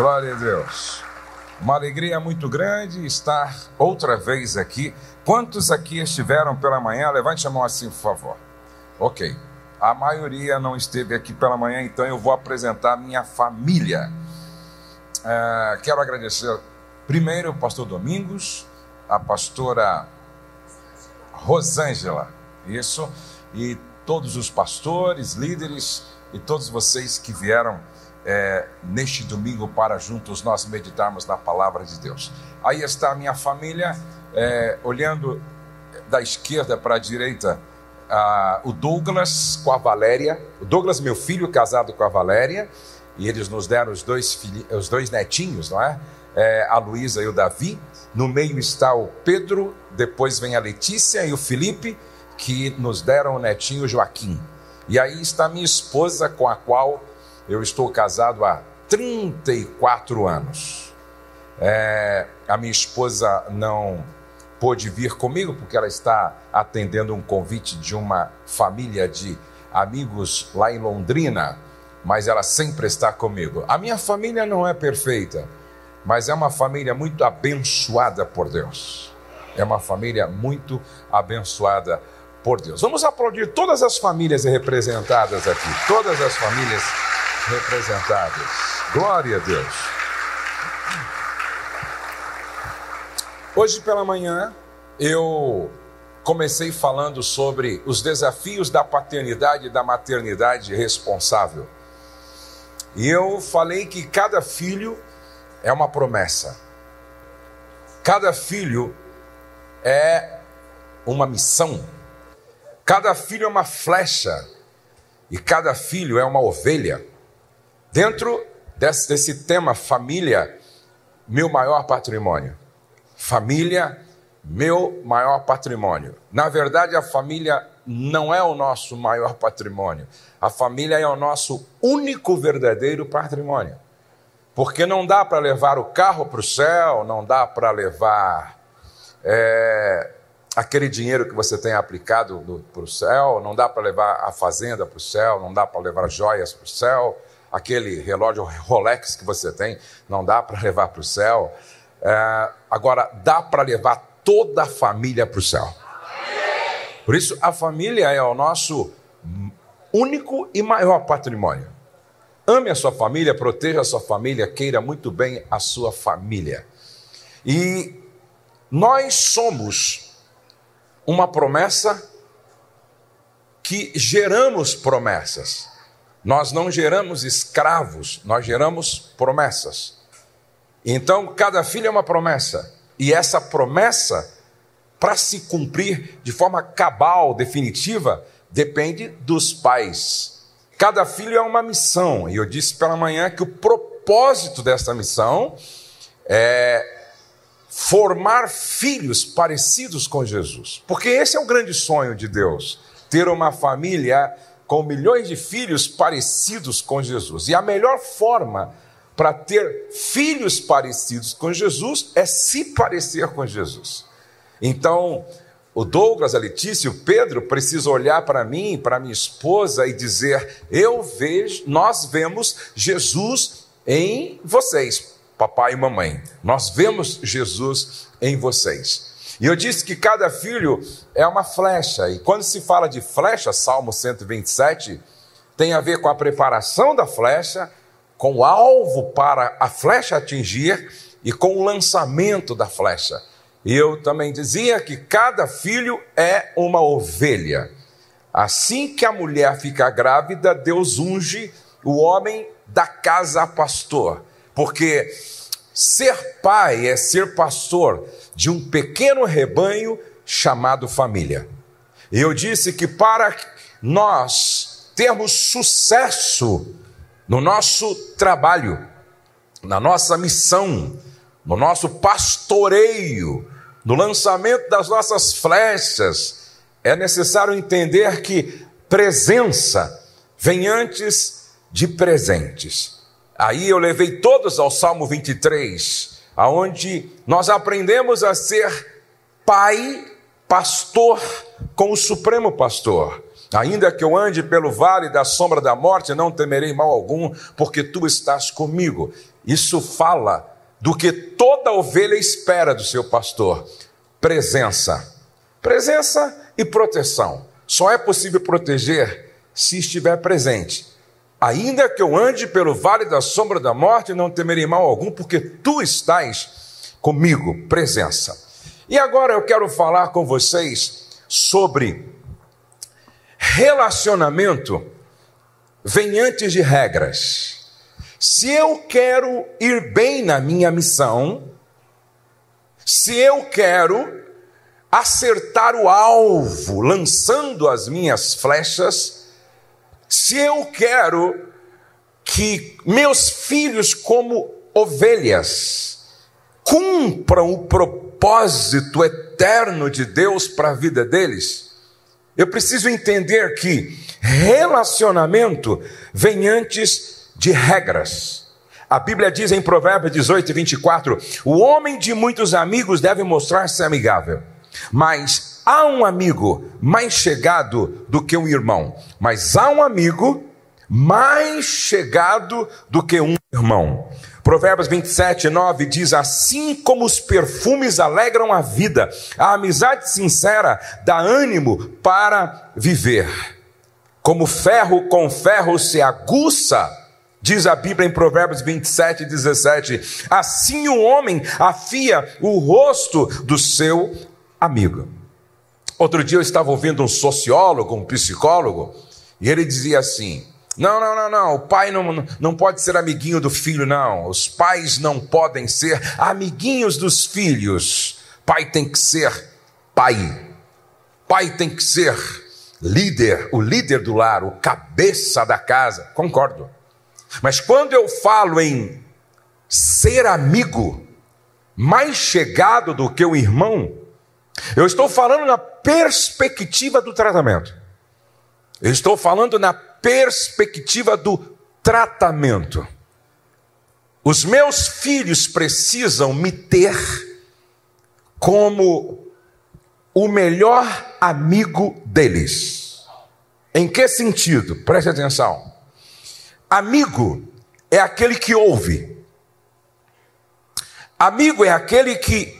Glória a Deus. Uma alegria muito grande estar outra vez aqui. Quantos aqui estiveram pela manhã? Levante a mão assim, por favor. Ok. A maioria não esteve aqui pela manhã, então eu vou apresentar minha família. É, quero agradecer primeiro o pastor Domingos, a pastora Rosângela, isso, e todos os pastores, líderes e todos vocês que vieram é, neste domingo para juntos nós meditarmos na palavra de Deus. Aí está a minha família, é, olhando da esquerda para a direita, a, o Douglas com a Valéria, o Douglas, meu filho, casado com a Valéria, e eles nos deram os dois, os dois netinhos, não é? é a Luísa e o Davi. No meio está o Pedro, depois vem a Letícia e o Felipe, que nos deram o netinho Joaquim. E aí está minha esposa, com a qual eu estou casado há 34 anos. É, a minha esposa não pôde vir comigo porque ela está atendendo um convite de uma família de amigos lá em Londrina, mas ela sempre está comigo. A minha família não é perfeita, mas é uma família muito abençoada por Deus. É uma família muito abençoada por Deus. Vamos aplaudir todas as famílias representadas aqui, todas as famílias representadas. Glória a Deus. Hoje pela manhã eu comecei falando sobre os desafios da paternidade e da maternidade responsável. E eu falei que cada filho é uma promessa. Cada filho é uma missão. Cada filho é uma flecha. E cada filho é uma ovelha. Dentro desse, desse tema família, meu maior patrimônio. Família, meu maior patrimônio. Na verdade, a família não é o nosso maior patrimônio. A família é o nosso único verdadeiro patrimônio. Porque não dá para levar o carro para o céu, não dá para levar é, aquele dinheiro que você tem aplicado para o céu, não dá para levar a fazenda para o céu, não dá para levar joias para o céu aquele relógio Rolex que você tem, não dá para levar para o céu. É, agora, dá para levar toda a família para o céu. Por isso, a família é o nosso único e maior patrimônio. Ame a sua família, proteja a sua família, queira muito bem a sua família. E nós somos uma promessa que geramos promessas. Nós não geramos escravos, nós geramos promessas. Então, cada filho é uma promessa. E essa promessa, para se cumprir de forma cabal, definitiva, depende dos pais. Cada filho é uma missão. E eu disse pela manhã que o propósito dessa missão é formar filhos parecidos com Jesus. Porque esse é o grande sonho de Deus: ter uma família com milhões de filhos parecidos com Jesus. E a melhor forma para ter filhos parecidos com Jesus é se parecer com Jesus. Então, o Douglas, a Letícia, o Pedro precisam olhar para mim, para minha esposa e dizer: "Eu vejo, nós vemos Jesus em vocês, papai e mamãe. Nós vemos Jesus em vocês." E eu disse que cada filho é uma flecha. E quando se fala de flecha, Salmo 127, tem a ver com a preparação da flecha, com o alvo para a flecha atingir e com o lançamento da flecha. E eu também dizia que cada filho é uma ovelha. Assim que a mulher fica grávida, Deus unge o homem da casa pastor, porque ser pai é ser pastor de um pequeno rebanho chamado família. E eu disse que para nós termos sucesso no nosso trabalho, na nossa missão, no nosso pastoreio, no lançamento das nossas flechas, é necessário entender que presença vem antes de presentes. Aí eu levei todos ao Salmo 23, aonde nós aprendemos a ser pai, pastor com o supremo pastor. Ainda que eu ande pelo vale da sombra da morte, não temerei mal algum, porque tu estás comigo. Isso fala do que toda ovelha espera do seu pastor: presença. Presença e proteção. Só é possível proteger se estiver presente. Ainda que eu ande pelo vale da sombra da morte, não temerei mal algum, porque tu estás comigo, presença. E agora eu quero falar com vocês sobre relacionamento vem antes de regras. Se eu quero ir bem na minha missão, se eu quero acertar o alvo lançando as minhas flechas, se eu quero que meus filhos, como ovelhas, cumpram o propósito eterno de Deus para a vida deles, eu preciso entender que relacionamento vem antes de regras. A Bíblia diz em Provérbios 18 e 24: o homem de muitos amigos deve mostrar-se amigável, mas há um amigo mais chegado do que um irmão, mas há um amigo mais chegado do que um irmão. Provérbios 27, 9 diz: Assim como os perfumes alegram a vida, a amizade sincera dá ânimo para viver. Como ferro com ferro se aguça, diz a Bíblia em Provérbios 27, 17: Assim o homem afia o rosto do seu amigo. Outro dia eu estava ouvindo um sociólogo, um psicólogo, e ele dizia assim: não, não, não, não. O pai não, não pode ser amiguinho do filho, não. Os pais não podem ser amiguinhos dos filhos. Pai tem que ser pai. Pai tem que ser líder, o líder do lar, o cabeça da casa. Concordo. Mas quando eu falo em ser amigo, mais chegado do que o irmão, eu estou falando na perspectiva do tratamento. Eu estou falando na perspectiva do tratamento. Os meus filhos precisam me ter como o melhor amigo deles. Em que sentido? Preste atenção. Amigo é aquele que ouve. Amigo é aquele que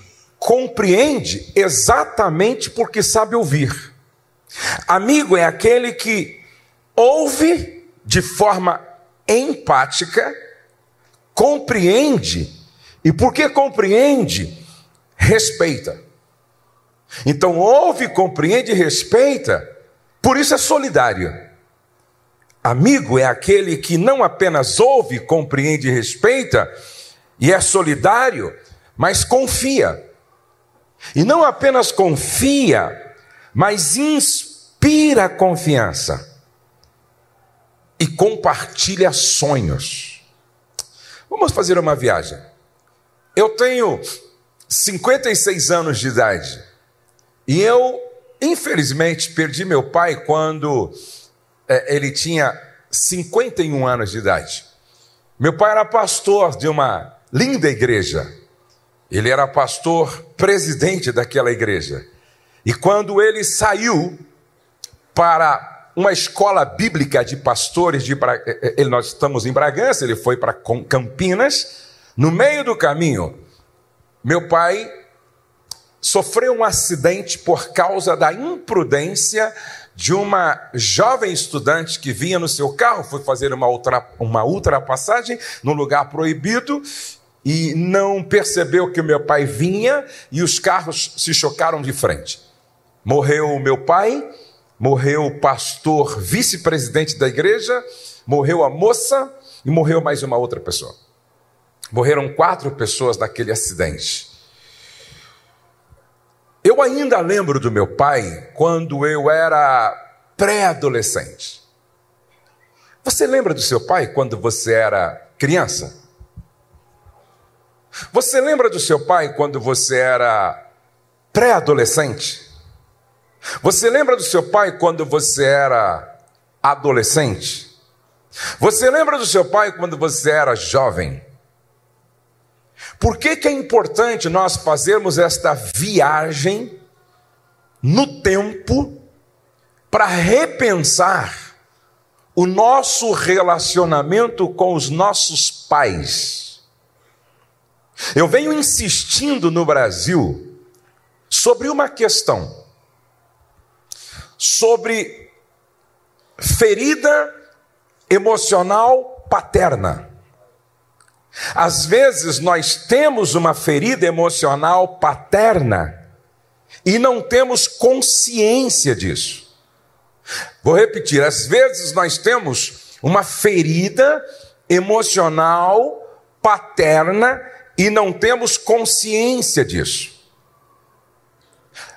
compreende exatamente porque sabe ouvir. Amigo é aquele que ouve de forma empática, compreende, e porque compreende, respeita. Então, ouve, compreende e respeita, por isso é solidário. Amigo é aquele que não apenas ouve, compreende e respeita, e é solidário, mas confia. E não apenas confia, mas inspira confiança e compartilha sonhos. Vamos fazer uma viagem. Eu tenho 56 anos de idade e eu, infelizmente, perdi meu pai quando é, ele tinha 51 anos de idade. Meu pai era pastor de uma linda igreja. Ele era pastor presidente daquela igreja. E quando ele saiu para uma escola bíblica de pastores de Bra... Eh, eh, nós estamos em Bragança, ele foi para Campinas. No meio do caminho, meu pai sofreu um acidente por causa da imprudência de uma jovem estudante que vinha no seu carro, foi fazer uma, ultra, uma ultrapassagem no lugar proibido e não percebeu que o meu pai vinha e os carros se chocaram de frente. Morreu o meu pai morreu o pastor vice-presidente da igreja, morreu a moça e morreu mais uma outra pessoa. Morreram quatro pessoas naquele acidente. Eu ainda lembro do meu pai quando eu era pré-adolescente. Você lembra do seu pai quando você era criança? Você lembra do seu pai quando você era pré-adolescente? Você lembra do seu pai quando você era adolescente? Você lembra do seu pai quando você era jovem? Por que, que é importante nós fazermos esta viagem no tempo para repensar o nosso relacionamento com os nossos pais. Eu venho insistindo no Brasil sobre uma questão, sobre ferida emocional paterna. Às vezes nós temos uma ferida emocional paterna e não temos consciência disso. Vou repetir: às vezes nós temos uma ferida emocional paterna e não temos consciência disso.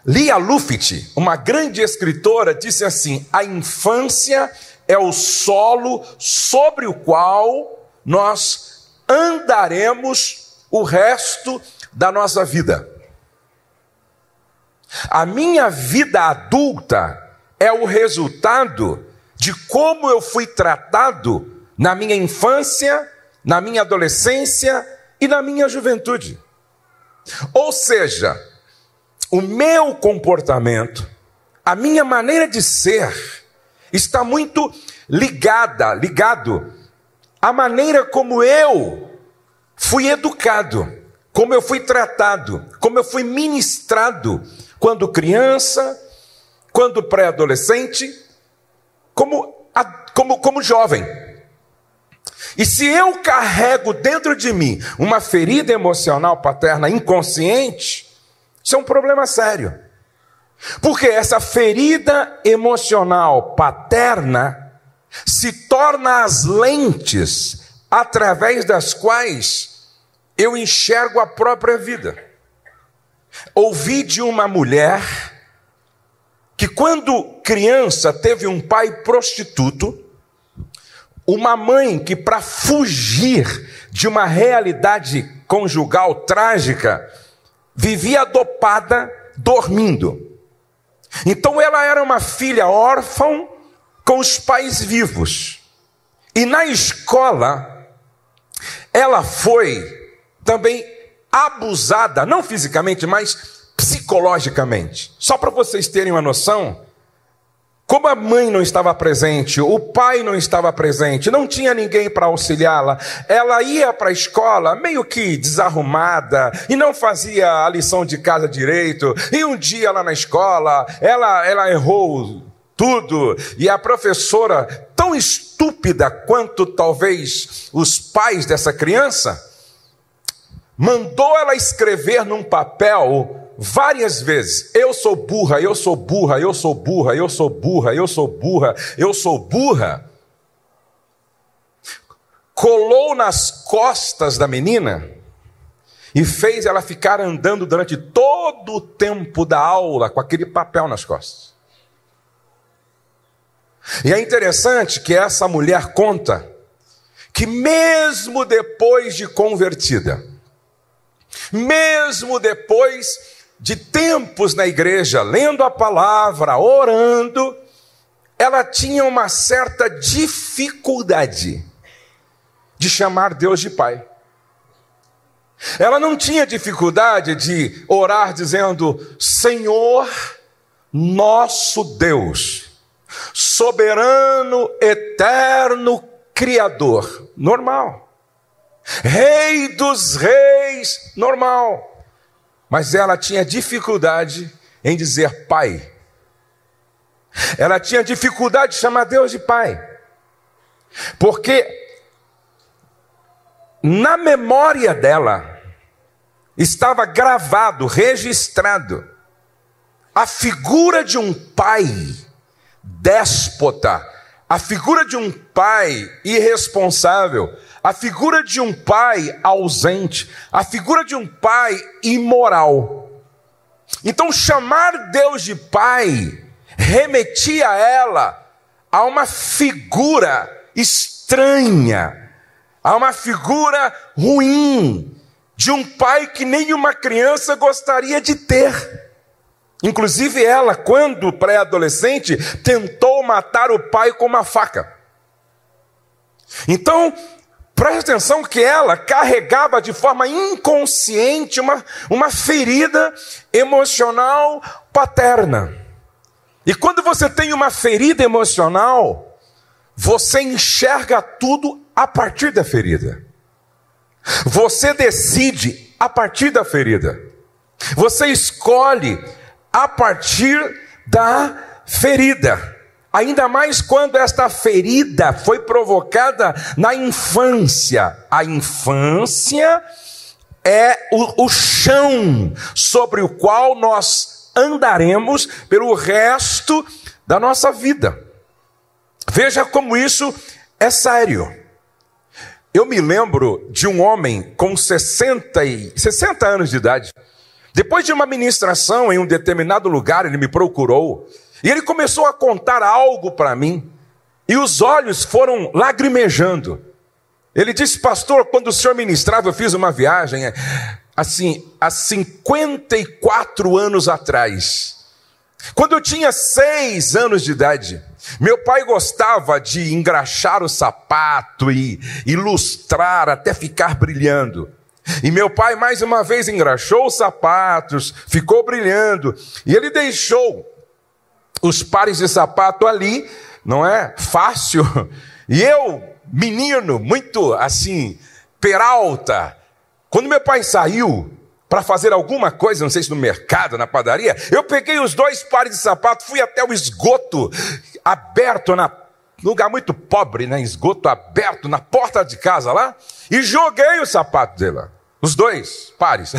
Lia Luft, uma grande escritora, disse assim: a infância é o solo sobre o qual nós andaremos o resto da nossa vida. A minha vida adulta é o resultado de como eu fui tratado na minha infância, na minha adolescência e na minha juventude. Ou seja, o meu comportamento, a minha maneira de ser, está muito ligada, ligado à maneira como eu fui educado, como eu fui tratado, como eu fui ministrado quando criança, quando pré-adolescente, como, como, como jovem. E se eu carrego dentro de mim uma ferida emocional paterna inconsciente, isso é um problema sério. Porque essa ferida emocional paterna se torna as lentes através das quais eu enxergo a própria vida. Ouvi de uma mulher que, quando criança, teve um pai prostituto, uma mãe que, para fugir de uma realidade conjugal trágica, vivia dopada, dormindo. Então ela era uma filha órfã com os pais vivos. E na escola, ela foi também abusada, não fisicamente, mas psicologicamente. Só para vocês terem uma noção, como a mãe não estava presente, o pai não estava presente, não tinha ninguém para auxiliá-la, ela ia para a escola meio que desarrumada e não fazia a lição de casa direito. E um dia lá na escola, ela, ela errou tudo e a professora, tão estúpida quanto talvez os pais dessa criança, mandou ela escrever num papel várias vezes: Eu sou burra, eu sou burra, eu sou burra, eu sou burra, eu sou burra, eu sou burra. Colou nas costas da menina e fez ela ficar andando durante todo o tempo da aula com aquele papel nas costas. E é interessante que essa mulher conta que, mesmo depois de convertida, mesmo depois de tempos na igreja, lendo a palavra, orando, ela tinha uma certa dificuldade de chamar Deus de Pai. Ela não tinha dificuldade de orar dizendo: Senhor, nosso Deus, soberano, eterno, Criador. Normal. Rei dos reis, normal. Mas ela tinha dificuldade em dizer pai. Ela tinha dificuldade de chamar Deus de pai. Porque na memória dela estava gravado, registrado, a figura de um pai déspota, a figura de um pai irresponsável, a figura de um pai ausente, a figura de um pai imoral. Então, chamar Deus de pai remetia ela a uma figura estranha, a uma figura ruim, de um pai que nenhuma criança gostaria de ter. Inclusive, ela, quando pré-adolescente, tentou matar o pai com uma faca. Então, Preste atenção que ela carregava de forma inconsciente uma, uma ferida emocional paterna. E quando você tem uma ferida emocional, você enxerga tudo a partir da ferida. Você decide a partir da ferida. Você escolhe a partir da ferida. Ainda mais quando esta ferida foi provocada na infância. A infância é o, o chão sobre o qual nós andaremos pelo resto da nossa vida. Veja como isso é sério. Eu me lembro de um homem com 60, e, 60 anos de idade. Depois de uma ministração em um determinado lugar, ele me procurou e ele começou a contar algo para mim. E os olhos foram lagrimejando. Ele disse, pastor, quando o senhor ministrava, eu fiz uma viagem, assim, há 54 anos atrás. Quando eu tinha seis anos de idade, meu pai gostava de engraxar o sapato e ilustrar até ficar brilhando. E meu pai mais uma vez engraxou os sapatos, ficou brilhando, e ele deixou os pares de sapato ali, não é? Fácil. E eu, menino, muito assim, peralta, quando meu pai saiu para fazer alguma coisa, não sei se no mercado, na padaria, eu peguei os dois pares de sapato, fui até o esgoto aberto na lugar muito pobre, né? Esgoto aberto na porta de casa lá, e joguei o sapato dele lá. Os dois pares.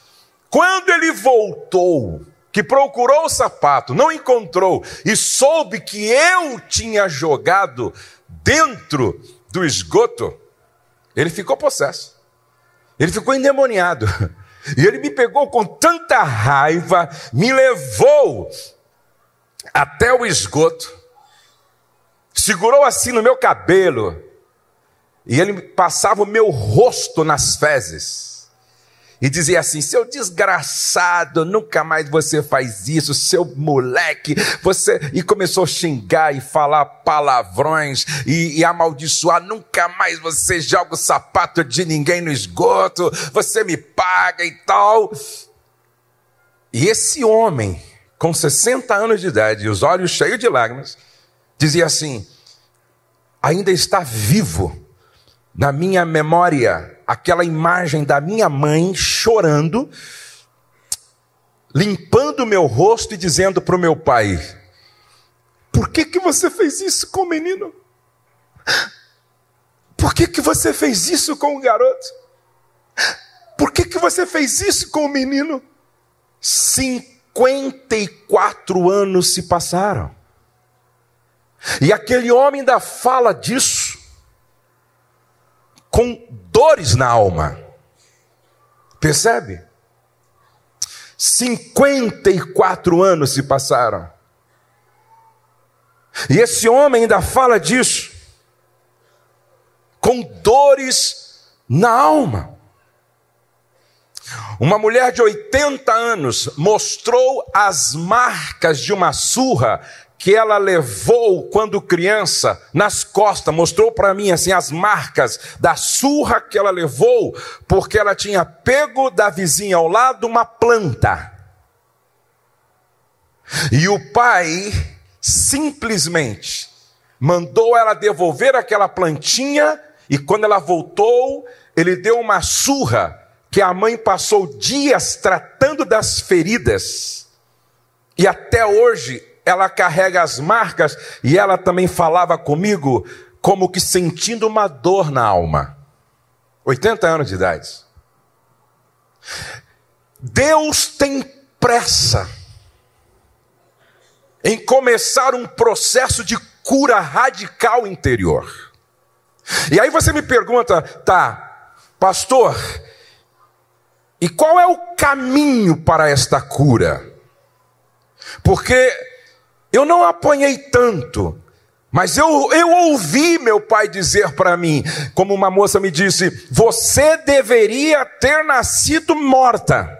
Quando ele voltou, que procurou o sapato, não encontrou e soube que eu tinha jogado dentro do esgoto, ele ficou possesso. Ele ficou endemoniado. E ele me pegou com tanta raiva, me levou até o esgoto, segurou assim no meu cabelo, e ele passava o meu rosto nas fezes e dizia assim: seu desgraçado, nunca mais você faz isso, seu moleque, você. E começou a xingar e falar palavrões e, e amaldiçoar: nunca mais você joga o sapato de ninguém no esgoto, você me paga e tal. E esse homem, com 60 anos de idade, os olhos cheios de lágrimas, dizia assim: ainda está vivo na minha memória aquela imagem da minha mãe chorando, limpando o meu rosto e dizendo para o meu pai: Por que, que você fez isso com o menino? Por que, que você fez isso com o garoto? Por que, que você fez isso com o menino? 54 anos se passaram. E aquele homem ainda fala disso com dores na alma. Percebe? 54 anos se passaram. E esse homem ainda fala disso, com dores na alma. Uma mulher de 80 anos mostrou as marcas de uma surra que ela levou quando criança nas costas, mostrou para mim assim as marcas da surra que ela levou, porque ela tinha pego da vizinha ao lado uma planta. E o pai simplesmente mandou ela devolver aquela plantinha e quando ela voltou, ele deu uma surra que a mãe passou dias tratando das feridas. E até hoje ela carrega as marcas e ela também falava comigo como que sentindo uma dor na alma. 80 anos de idade. Deus tem pressa em começar um processo de cura radical interior. E aí você me pergunta, tá, pastor, e qual é o caminho para esta cura? Porque eu não apanhei tanto, mas eu, eu ouvi meu pai dizer para mim, como uma moça me disse: Você deveria ter nascido morta.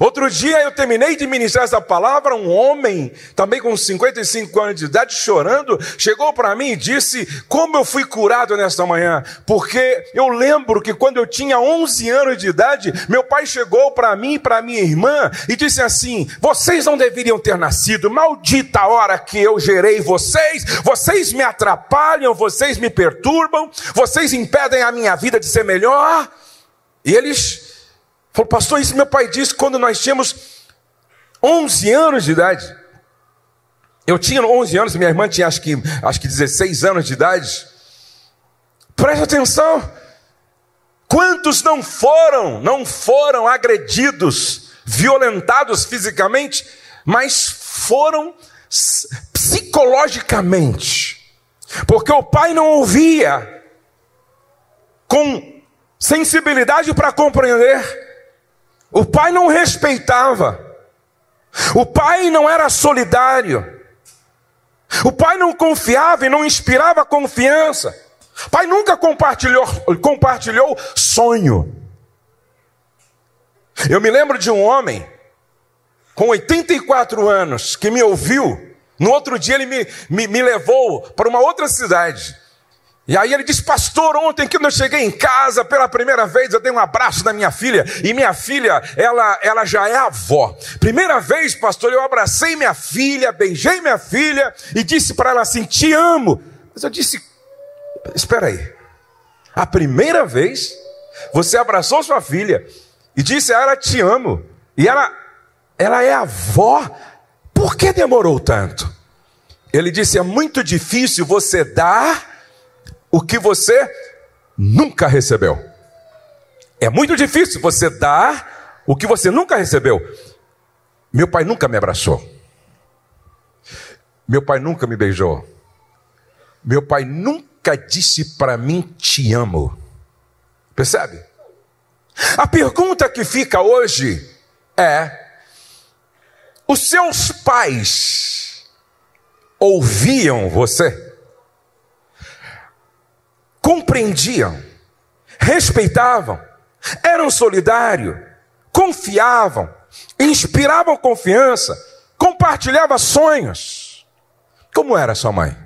Outro dia eu terminei de ministrar essa palavra, um homem, também com 55 anos de idade, chorando, chegou para mim e disse: Como eu fui curado nesta manhã? Porque eu lembro que quando eu tinha 11 anos de idade, meu pai chegou para mim e para minha irmã e disse assim: Vocês não deveriam ter nascido, maldita a hora que eu gerei vocês, vocês me atrapalham, vocês me perturbam, vocês impedem a minha vida de ser melhor. E eles Falou, pastor, isso meu pai disse quando nós tínhamos 11 anos de idade. Eu tinha 11 anos, minha irmã tinha acho que, acho que 16 anos de idade. Preste atenção. Quantos não foram, não foram agredidos, violentados fisicamente, mas foram psicologicamente. Porque o pai não ouvia com sensibilidade para compreender o pai não respeitava. O pai não era solidário. O pai não confiava e não inspirava confiança. O pai nunca compartilhou, compartilhou sonho. Eu me lembro de um homem com 84 anos que me ouviu. No outro dia ele me, me, me levou para uma outra cidade. E aí ele disse, pastor, ontem que eu cheguei em casa pela primeira vez, eu dei um abraço da minha filha, e minha filha, ela, ela já é avó. Primeira vez, pastor, eu abracei minha filha, beijei minha filha, e disse para ela assim, te amo. Mas eu disse, espera aí, a primeira vez, você abraçou sua filha, e disse a ela, te amo, e ela, ela é avó, por que demorou tanto? Ele disse, é muito difícil você dar o que você nunca recebeu. É muito difícil você dar o que você nunca recebeu. Meu pai nunca me abraçou. Meu pai nunca me beijou. Meu pai nunca disse para mim te amo. Percebe? A pergunta que fica hoje é: os seus pais ouviam você? Compreendiam, respeitavam, eram solidários, confiavam, inspiravam confiança, compartilhavam sonhos. Como era sua mãe?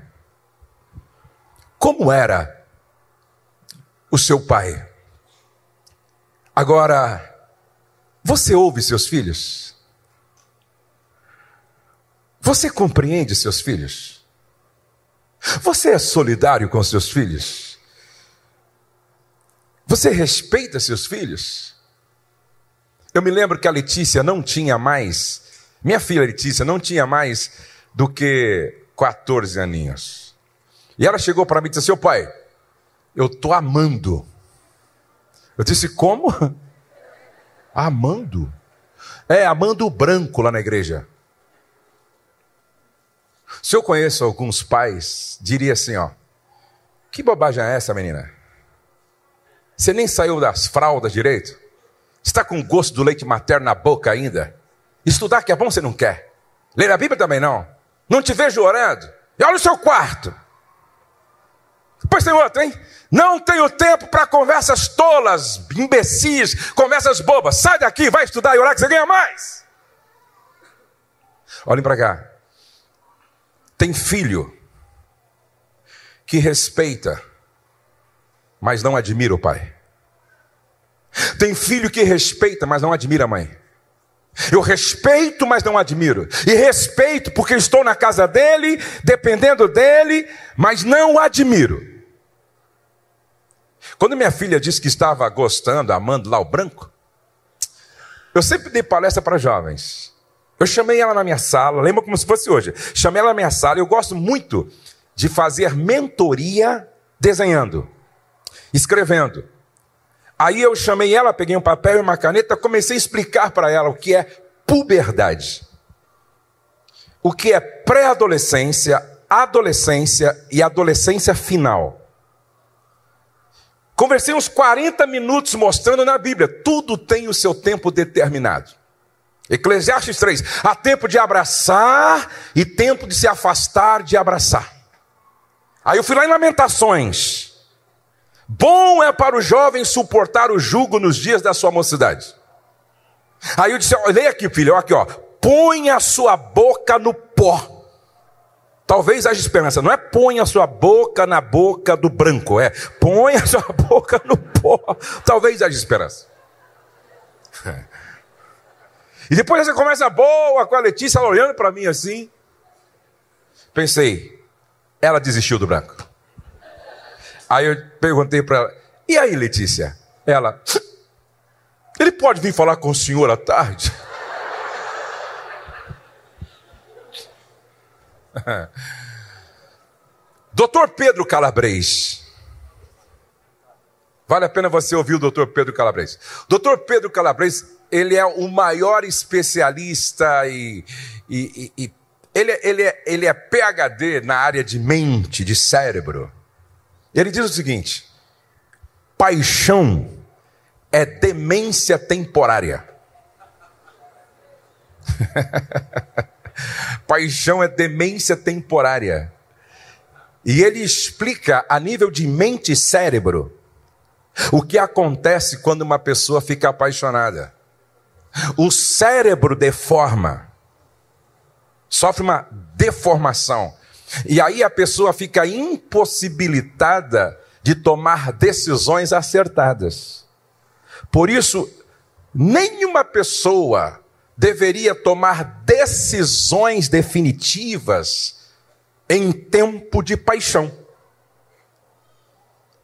Como era o seu pai? Agora, você ouve seus filhos? Você compreende seus filhos? Você é solidário com seus filhos? Você respeita seus filhos? Eu me lembro que a Letícia não tinha mais, minha filha Letícia não tinha mais do que 14 aninhos. E ela chegou para mim e disse: Seu pai, eu estou amando. Eu disse: Como? Amando? É, amando o branco lá na igreja. Se eu conheço alguns pais, diria assim: Ó, que bobagem é essa, menina? Você nem saiu das fraldas direito? Está com gosto do leite materno na boca ainda? Estudar que é bom você não quer. Ler a Bíblia também não. Não te vejo orando. E olha o seu quarto. Depois tem outro, hein? Não tenho tempo para conversas tolas, imbecis, conversas bobas. Sai daqui, vai estudar e orar que você ganha mais. Olhem para cá. Tem filho que respeita mas não admira o pai. Tem filho que respeita, mas não admira a mãe. Eu respeito, mas não admiro. E respeito porque estou na casa dele, dependendo dele, mas não admiro. Quando minha filha disse que estava gostando, amando lá o branco, eu sempre dei palestra para jovens. Eu chamei ela na minha sala, lembra como se fosse hoje. Chamei ela na minha sala, eu gosto muito de fazer mentoria desenhando escrevendo. Aí eu chamei ela, peguei um papel e uma caneta, comecei a explicar para ela o que é puberdade, o que é pré-adolescência, adolescência e adolescência final. Conversei uns 40 minutos mostrando na Bíblia, tudo tem o seu tempo determinado. Eclesiastes 3: há tempo de abraçar e tempo de se afastar de abraçar. Aí eu fui lá em Lamentações, Bom é para o jovem suportar o jugo nos dias da sua mocidade. Aí eu disse: leia aqui, filho, aqui, ó. Põe a sua boca no pó. Talvez haja esperança. Não é põe a sua boca na boca do branco, é põe a sua boca no pó. Talvez haja esperança. E depois você começa boa com a Letícia, ela olhando para mim assim. Pensei, ela desistiu do branco. Aí eu perguntei para ela: E aí, Letícia? Ela, ele pode vir falar com o senhor à tarde? Doutor Pedro Calabres. Vale a pena você ouvir o doutor Pedro Calabres. Doutor Pedro Calabres, ele é o maior especialista e, e, e, e ele, é, ele, é, ele é PhD na área de mente, de cérebro. Ele diz o seguinte: paixão é demência temporária. paixão é demência temporária. E ele explica a nível de mente e cérebro o que acontece quando uma pessoa fica apaixonada. O cérebro deforma, sofre uma deformação. E aí a pessoa fica impossibilitada de tomar decisões acertadas. Por isso, nenhuma pessoa deveria tomar decisões definitivas em tempo de paixão.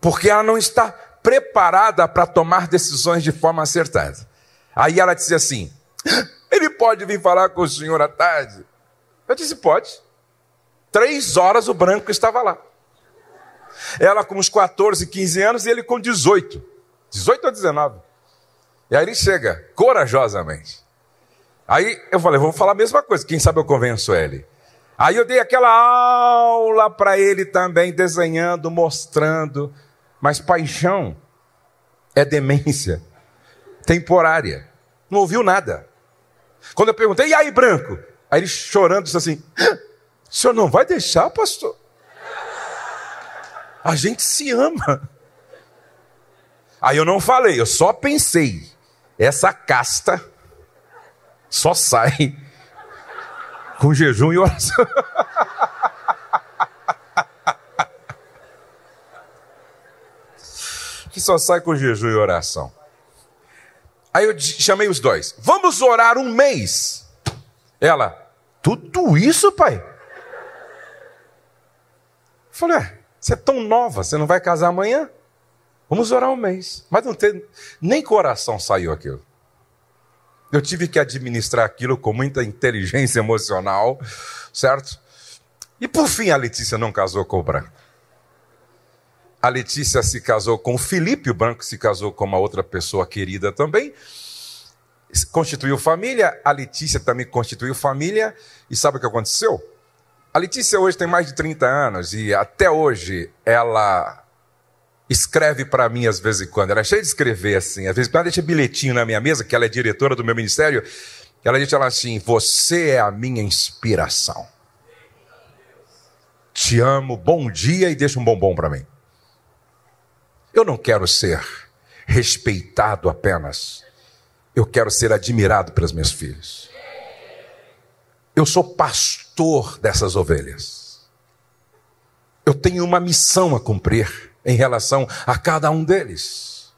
Porque ela não está preparada para tomar decisões de forma acertada. Aí ela disse assim: Ele pode vir falar com o senhor à tarde? Eu disse: Pode. Três horas o branco estava lá. Ela com uns 14, 15 anos e ele com 18. 18 ou 19. E aí ele chega, corajosamente. Aí eu falei, vou falar a mesma coisa, quem sabe eu convenço ele. Aí eu dei aquela aula para ele também, desenhando, mostrando. Mas paixão é demência temporária. Não ouviu nada. Quando eu perguntei, e aí, branco? Aí ele chorando disse assim: o senhor não vai deixar, pastor? A gente se ama. Aí eu não falei, eu só pensei. Essa casta só sai com jejum e oração. que só sai com jejum e oração. Aí eu chamei os dois. Vamos orar um mês. Ela, tudo isso, pai? Falei, é, você é tão nova, você não vai casar amanhã? Vamos orar um mês. Mas não tem, nem coração saiu aquilo. Eu tive que administrar aquilo com muita inteligência emocional, certo? E por fim a Letícia não casou com o Branco. A Letícia se casou com o Felipe, o Branco se casou com uma outra pessoa querida também. Constituiu família, a Letícia também constituiu família. E sabe o que aconteceu? A Letícia hoje tem mais de 30 anos e até hoje ela escreve para mim às vezes em quando. Ela é cheia de escrever assim. Às vezes quando ela deixa bilhetinho na minha mesa, que ela é diretora do meu ministério, ela diz ela assim: Você é a minha inspiração. Te amo, bom dia e deixa um bombom para mim. Eu não quero ser respeitado apenas. Eu quero ser admirado pelos meus filhos. Eu sou pastor dessas ovelhas. Eu tenho uma missão a cumprir em relação a cada um deles.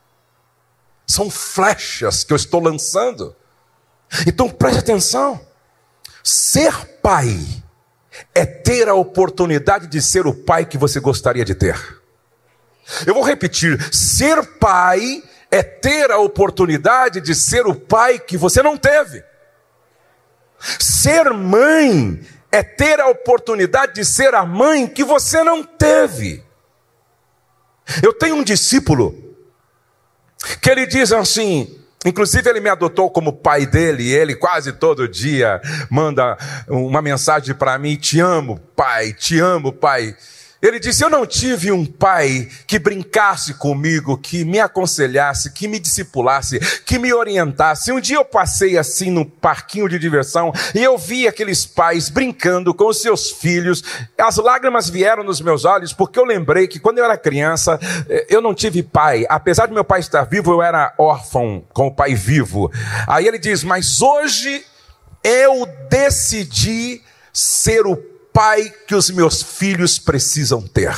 São flechas que eu estou lançando. Então preste atenção. Ser pai é ter a oportunidade de ser o pai que você gostaria de ter. Eu vou repetir: ser pai é ter a oportunidade de ser o pai que você não teve. Ser mãe é ter a oportunidade de ser a mãe que você não teve. Eu tenho um discípulo que ele diz assim, inclusive ele me adotou como pai dele, e ele quase todo dia manda uma mensagem para mim: Te amo, pai, te amo, pai. Ele disse: Eu não tive um pai que brincasse comigo, que me aconselhasse, que me discipulasse, que me orientasse. Um dia eu passei assim no parquinho de diversão e eu vi aqueles pais brincando com os seus filhos. As lágrimas vieram nos meus olhos porque eu lembrei que quando eu era criança eh, eu não tive pai. Apesar de meu pai estar vivo, eu era órfão com o pai vivo. Aí ele diz: Mas hoje eu decidi ser o pai que os meus filhos precisam ter.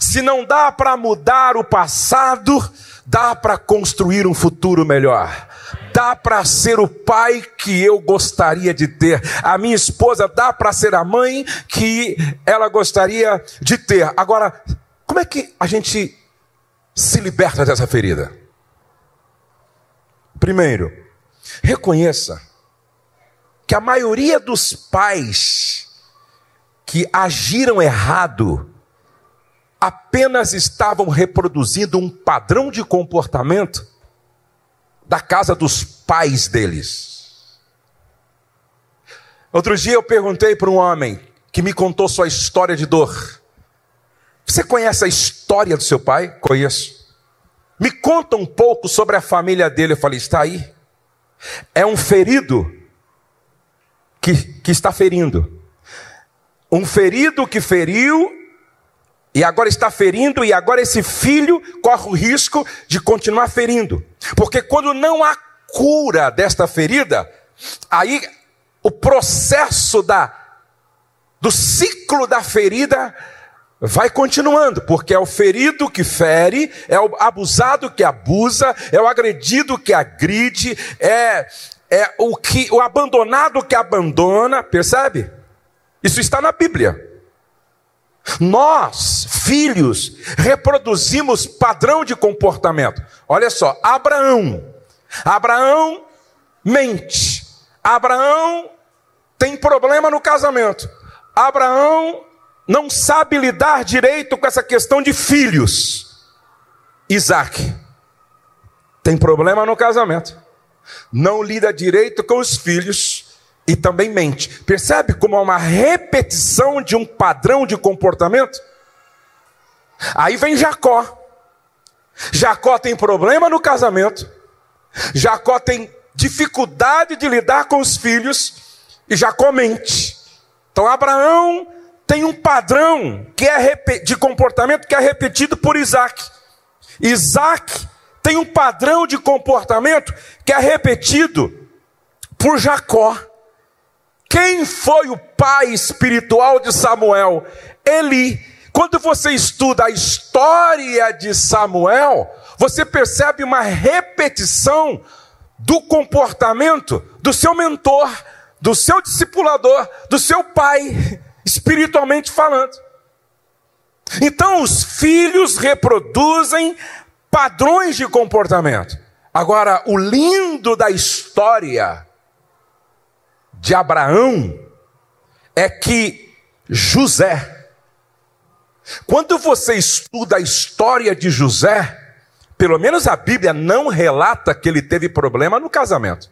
Se não dá para mudar o passado, dá para construir um futuro melhor. Dá para ser o pai que eu gostaria de ter. A minha esposa dá para ser a mãe que ela gostaria de ter. Agora, como é que a gente se liberta dessa ferida? Primeiro, reconheça que a maioria dos pais que agiram errado apenas estavam reproduzindo um padrão de comportamento da casa dos pais deles. Outro dia eu perguntei para um homem que me contou sua história de dor. Você conhece a história do seu pai? Conheço. Me conta um pouco sobre a família dele. Eu falei: está aí. É um ferido que, que está ferindo. Um ferido que feriu e agora está ferindo, e agora esse filho corre o risco de continuar ferindo. Porque quando não há cura desta ferida, aí o processo da do ciclo da ferida vai continuando, porque é o ferido que fere, é o abusado que abusa, é o agredido que agride, é é o que o abandonado que abandona, percebe? Isso está na Bíblia. Nós, filhos, reproduzimos padrão de comportamento. Olha só, Abraão. Abraão mente. Abraão tem problema no casamento. Abraão não sabe lidar direito com essa questão de filhos. Isaac tem problema no casamento não lida direito com os filhos e também mente. Percebe como é uma repetição de um padrão de comportamento? Aí vem Jacó. Jacó tem problema no casamento. Jacó tem dificuldade de lidar com os filhos e Jacó mente. Então Abraão tem um padrão que é de comportamento que é repetido por Isaac. Isaac tem um padrão de comportamento que é repetido por Jacó. Quem foi o pai espiritual de Samuel? Eli. Quando você estuda a história de Samuel, você percebe uma repetição do comportamento do seu mentor, do seu discipulador, do seu pai, espiritualmente falando. Então, os filhos reproduzem padrões de comportamento. Agora, o lindo da história de Abraão é que José, quando você estuda a história de José, pelo menos a Bíblia não relata que ele teve problema no casamento.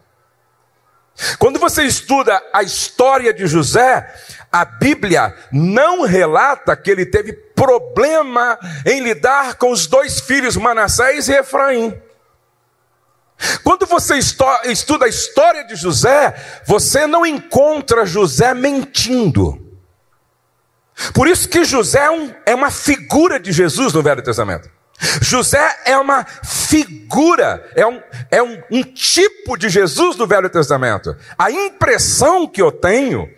Quando você estuda a história de José, a Bíblia não relata que ele teve problema em lidar com os dois filhos, Manassés e Efraim. Quando você estuda a história de José, você não encontra José mentindo. Por isso que José é, é uma figura de Jesus no Velho Testamento. José é uma figura, é, um, é um, um tipo de Jesus no Velho Testamento. A impressão que eu tenho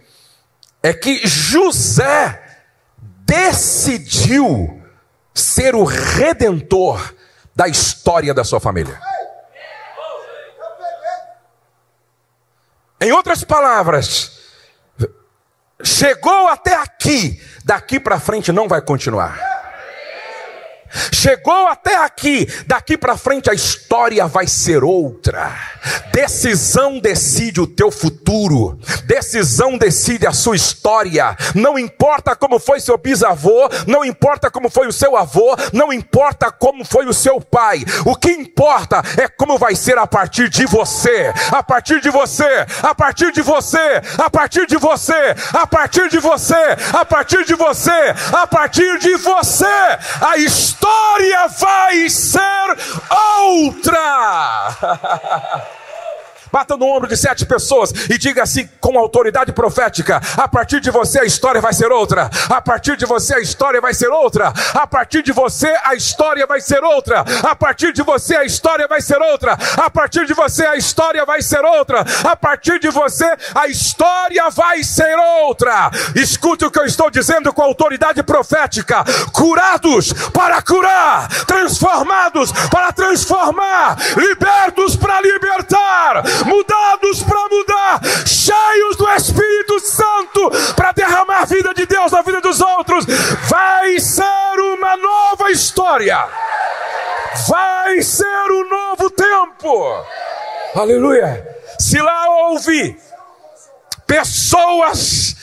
é que José decidiu ser o redentor da história da sua família. Em outras palavras, chegou até aqui, daqui para frente não vai continuar. Chegou até aqui, daqui para frente a história vai ser outra. Decisão decide o teu futuro. Decisão decide a sua história. Não importa como foi seu bisavô, não importa como foi o seu avô, não importa como foi o seu pai. O que importa é como vai ser a partir de você. A partir de você, a partir de você, a partir de você, a partir de você, a partir de você, a partir de você. A história vai ser outra. Bata no ombro de sete pessoas e diga assim com autoridade profética: a partir de você a história vai ser outra. A partir de você a história vai ser outra. A partir de você a história vai ser outra. A partir de você a história vai ser outra. A partir de você a história vai ser outra. A partir de você a história vai ser outra. Escute o que eu estou dizendo com autoridade profética: curados para curar, transformados para transformar, libertos para libertar mudados para mudar, cheios do Espírito Santo para derramar a vida de Deus na vida dos outros. Vai ser uma nova história. Vai ser um novo tempo. Aleluia. Se lá houve pessoas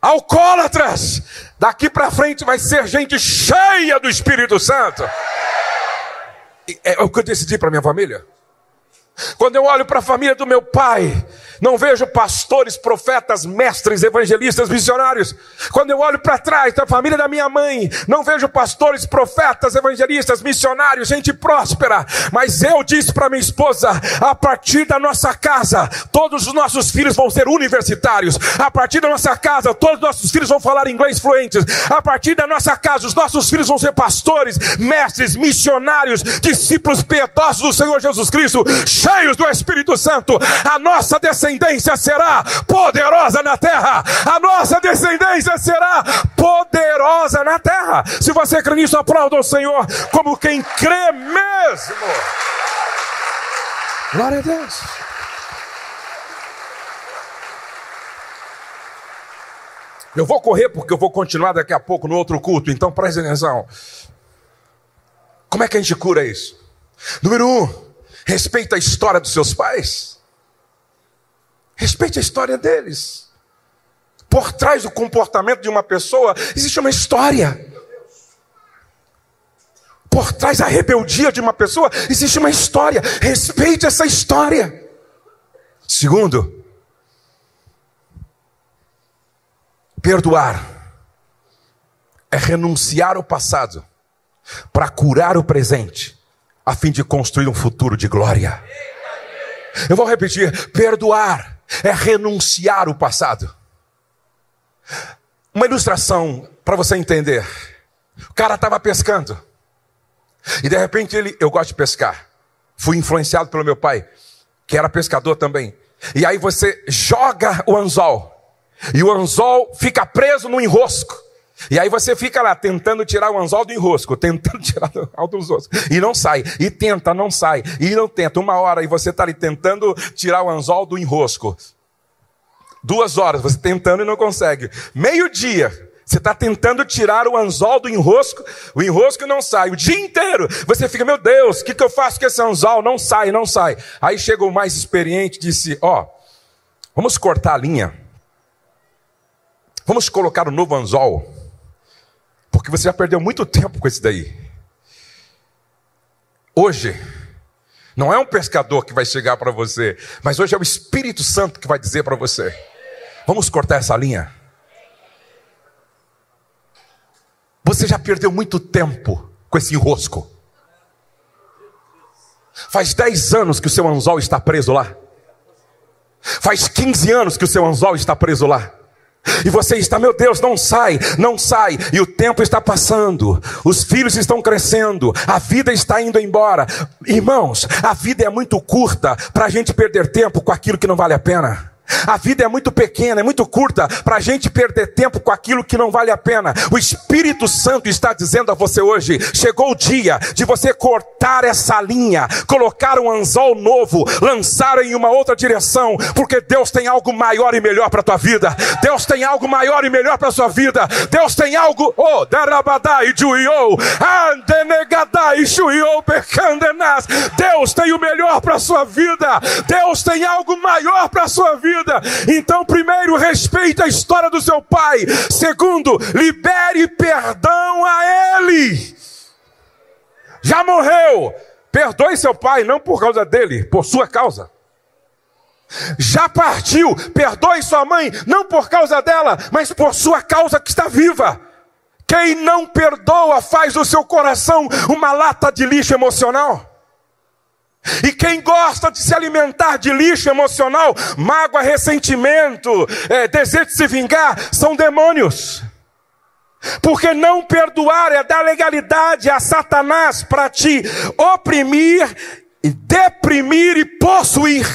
alcoólatras, daqui para frente vai ser gente cheia do Espírito Santo. É o que eu decidi para minha família. Quando eu olho para a família do meu pai, não vejo pastores, profetas, mestres, evangelistas, missionários. Quando eu olho para trás da família da minha mãe, não vejo pastores, profetas, evangelistas, missionários, gente próspera. Mas eu disse para minha esposa: a partir da nossa casa, todos os nossos filhos vão ser universitários. A partir da nossa casa, todos os nossos filhos vão falar inglês fluentes. A partir da nossa casa, os nossos filhos vão ser pastores, mestres, missionários, discípulos piedosos do Senhor Jesus Cristo, cheios do Espírito Santo. A nossa descendência descendência será poderosa na terra. A nossa descendência será poderosa na terra. Se você crê nisso, aplauda o Senhor como quem crê mesmo. Glória a Deus. Eu vou correr porque eu vou continuar daqui a pouco no outro culto, então preste atenção. Como é que a gente cura isso? Número um, respeita a história dos seus pais. Respeite a história deles. Por trás do comportamento de uma pessoa existe uma história. Por trás da rebeldia de uma pessoa existe uma história. Respeite essa história. Segundo, perdoar é renunciar ao passado para curar o presente, a fim de construir um futuro de glória. Eu vou repetir: perdoar é renunciar o passado. Uma ilustração para você entender. O cara estava pescando. E de repente ele, eu gosto de pescar. Fui influenciado pelo meu pai, que era pescador também. E aí você joga o anzol. E o anzol fica preso no enrosco. E aí você fica lá tentando tirar o anzol do enrosco, tentando tirar o anzol do enrosco, e não sai, e tenta, não sai, e não tenta. Uma hora e você está ali tentando tirar o anzol do enrosco. Duas horas você tentando e não consegue. Meio-dia, você está tentando tirar o anzol do enrosco, o enrosco não sai. O dia inteiro você fica, meu Deus, o que, que eu faço com esse anzol? Não sai, não sai. Aí chega o mais experiente e disse: Ó, oh, vamos cortar a linha. Vamos colocar o um novo anzol. Porque você já perdeu muito tempo com esse daí. Hoje, não é um pescador que vai chegar para você, mas hoje é o Espírito Santo que vai dizer para você: vamos cortar essa linha. Você já perdeu muito tempo com esse enrosco. Faz 10 anos que o seu anzol está preso lá. Faz 15 anos que o seu anzol está preso lá. E você está, meu Deus, não sai, não sai. E o tempo está passando, os filhos estão crescendo, a vida está indo embora. Irmãos, a vida é muito curta para a gente perder tempo com aquilo que não vale a pena. A vida é muito pequena, é muito curta para a gente perder tempo com aquilo que não vale a pena. O Espírito Santo está dizendo a você hoje: chegou o dia de você cortar essa linha, colocar um anzol novo, lançar em uma outra direção, porque Deus tem algo maior e melhor para a tua vida. Deus tem algo maior e melhor para a sua vida. Deus tem algo, oh, darabadai, juiou, andenegadai, juiou. Deus tem o melhor para a sua vida. Deus tem algo maior para a sua vida. Então, primeiro, respeite a história do seu pai. Segundo, libere perdão a ele. Já morreu. Perdoe seu pai, não por causa dele, por sua causa. Já partiu, perdoe sua mãe, não por causa dela, mas por sua causa que está viva. Quem não perdoa faz do seu coração uma lata de lixo emocional. E quem gosta de se alimentar de lixo emocional, mágoa, ressentimento, é, desejo de se vingar, são demônios. Porque não perdoar é dar legalidade a Satanás para te oprimir, deprimir e possuir.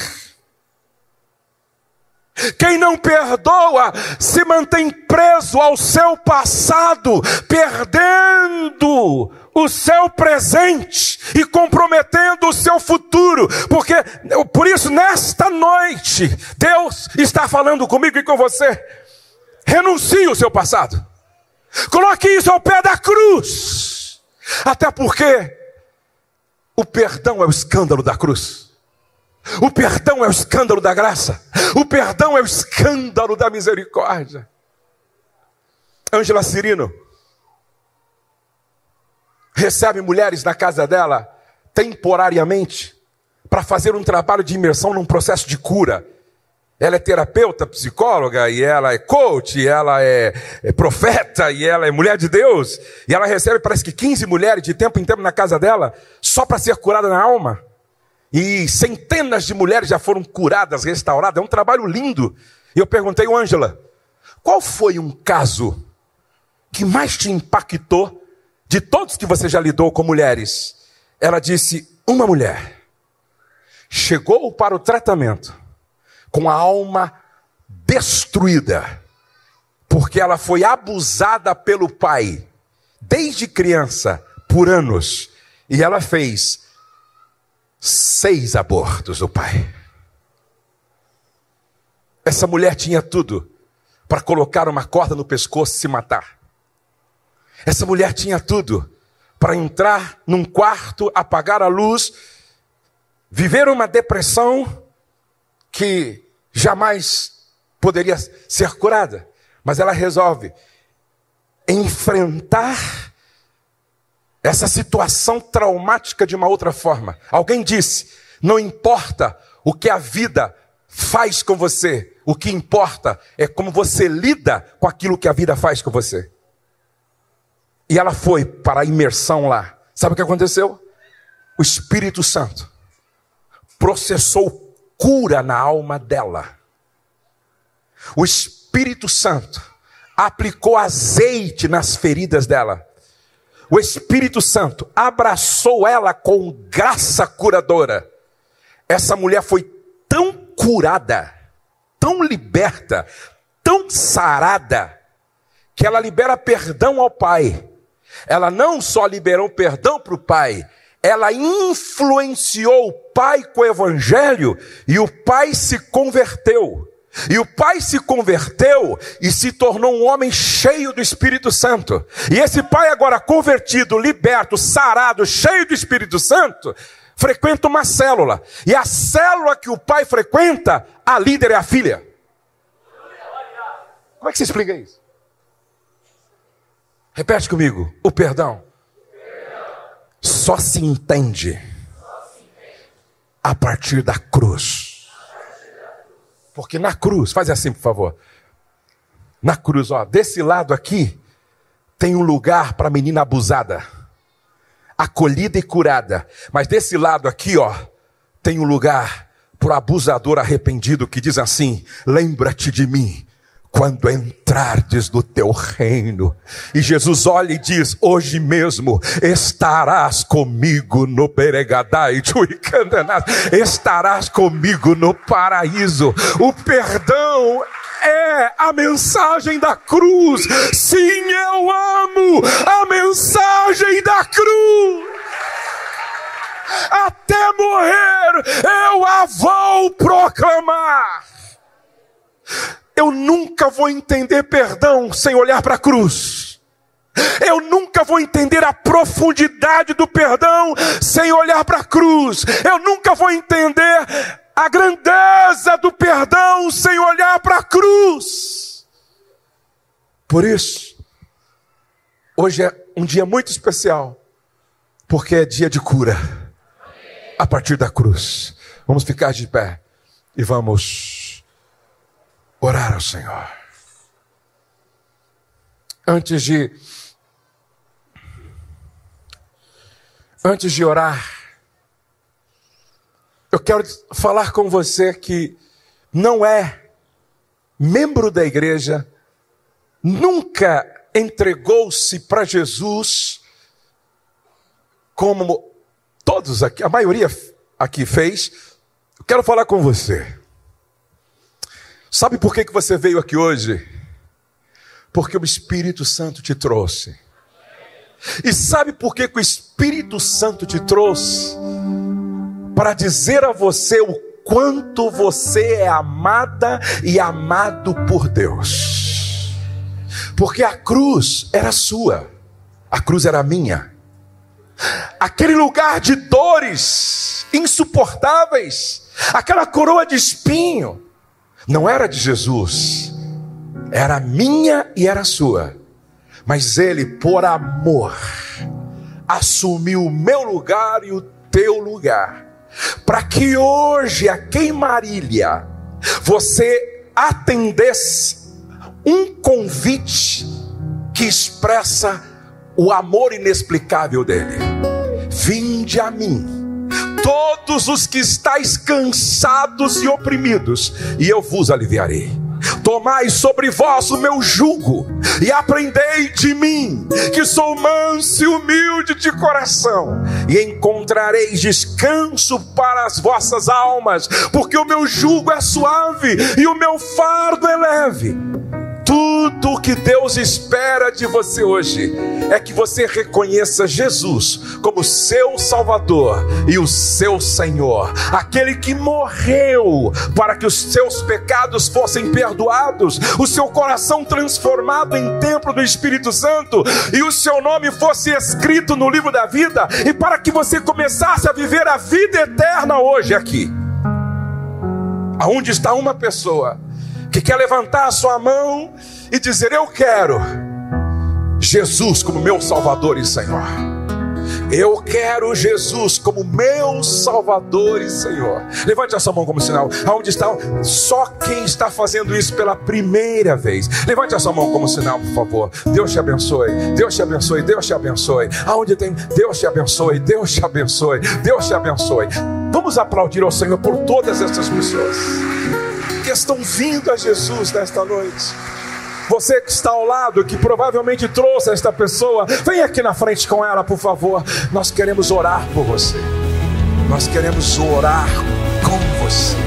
Quem não perdoa se mantém preso ao seu passado, perdendo o seu presente e comprometendo o seu futuro, porque por isso nesta noite Deus está falando comigo e com você. Renuncie o seu passado. Coloque isso ao pé da cruz. Até porque o perdão é o escândalo da cruz. O perdão é o escândalo da graça. O perdão é o escândalo da misericórdia. Ângela Cirino recebe mulheres na casa dela temporariamente para fazer um trabalho de imersão num processo de cura. Ela é terapeuta, psicóloga, e ela é coach, e ela é, é, profeta, e ela é mulher de Deus. E ela recebe, parece que 15 mulheres de tempo em tempo na casa dela, só para ser curada na alma. E centenas de mulheres já foram curadas, restauradas. É um trabalho lindo. E eu perguntei, Ângela, qual foi um caso que mais te impactou de todos que você já lidou com mulheres? Ela disse: uma mulher chegou para o tratamento com a alma destruída, porque ela foi abusada pelo pai, desde criança, por anos, e ela fez seis abortos do pai. Essa mulher tinha tudo para colocar uma corda no pescoço e se matar. Essa mulher tinha tudo para entrar num quarto, apagar a luz, viver uma depressão que jamais poderia ser curada, mas ela resolve enfrentar essa situação traumática de uma outra forma. Alguém disse: não importa o que a vida faz com você, o que importa é como você lida com aquilo que a vida faz com você. E ela foi para a imersão lá. Sabe o que aconteceu? O Espírito Santo processou cura na alma dela. O Espírito Santo aplicou azeite nas feridas dela. O Espírito Santo abraçou ela com graça curadora. Essa mulher foi tão curada, tão liberta, tão sarada, que ela libera perdão ao Pai. Ela não só liberou perdão para o Pai, ela influenciou o pai com o evangelho e o pai se converteu. E o pai se converteu e se tornou um homem cheio do Espírito Santo. E esse pai, agora convertido, liberto, sarado, cheio do Espírito Santo, frequenta uma célula. E a célula que o pai frequenta, a líder é a filha. Como é que você explica isso? Repete comigo: o perdão só se entende a partir da cruz. Porque na cruz, faz assim por favor. Na cruz, ó, desse lado aqui tem um lugar para menina abusada, acolhida e curada. Mas desse lado aqui, ó, tem um lugar para o abusador arrependido que diz assim: lembra-te de mim quando entrardes no teu reino. E Jesus olha e diz: Hoje mesmo estarás comigo no Beregadai, estarás comigo no paraíso. O perdão é a mensagem da cruz. Sim, eu amo a mensagem da cruz. Até morrer eu a vou proclamar. Eu nunca vou entender perdão sem olhar para a cruz. Eu nunca vou entender a profundidade do perdão sem olhar para a cruz. Eu nunca vou entender a grandeza do perdão sem olhar para a cruz. Por isso, hoje é um dia muito especial, porque é dia de cura a partir da cruz. Vamos ficar de pé e vamos orar ao Senhor. Antes de antes de orar, eu quero falar com você que não é membro da igreja, nunca entregou-se para Jesus como todos aqui, a maioria aqui fez. Eu quero falar com você. Sabe por que, que você veio aqui hoje? Porque o Espírito Santo te trouxe. E sabe por que, que o Espírito Santo te trouxe? para dizer a você o quanto você é amada e amado por Deus. Porque a cruz era sua, a cruz era minha. Aquele lugar de dores insuportáveis, aquela coroa de espinho, não era de Jesus, era minha e era sua. Mas ele, por amor, assumiu o meu lugar e o teu lugar para que hoje, aqui em Marília, você atendesse um convite que expressa o amor inexplicável dele. Vinde a mim, todos os que estáis cansados e oprimidos, e eu vos aliviarei. Tomai sobre vós o meu jugo e aprendei de mim, que sou manso e humilde de coração, e encontrareis descanso para as vossas almas, porque o meu jugo é suave e o meu fardo é leve. Tudo o que Deus espera de você hoje é que você reconheça Jesus como seu Salvador e o seu Senhor, aquele que morreu para que os seus pecados fossem perdoados, o seu coração transformado em templo do Espírito Santo e o seu nome fosse escrito no livro da vida e para que você começasse a viver a vida eterna hoje aqui. Aonde está uma pessoa que quer levantar a sua mão e dizer: Eu quero Jesus como meu Salvador e Senhor. Eu quero Jesus como meu Salvador e Senhor. Levante a sua mão como sinal. Aonde está? Só quem está fazendo isso pela primeira vez. Levante a sua mão como sinal, por favor. Deus te abençoe. Deus te abençoe. Deus te abençoe. Aonde tem? Deus te abençoe. Deus te abençoe. Deus te abençoe. Vamos aplaudir ao Senhor por todas essas pessoas estão vindo a Jesus nesta noite. Você que está ao lado, que provavelmente trouxe esta pessoa, vem aqui na frente com ela, por favor. Nós queremos orar por você. Nós queremos orar com você.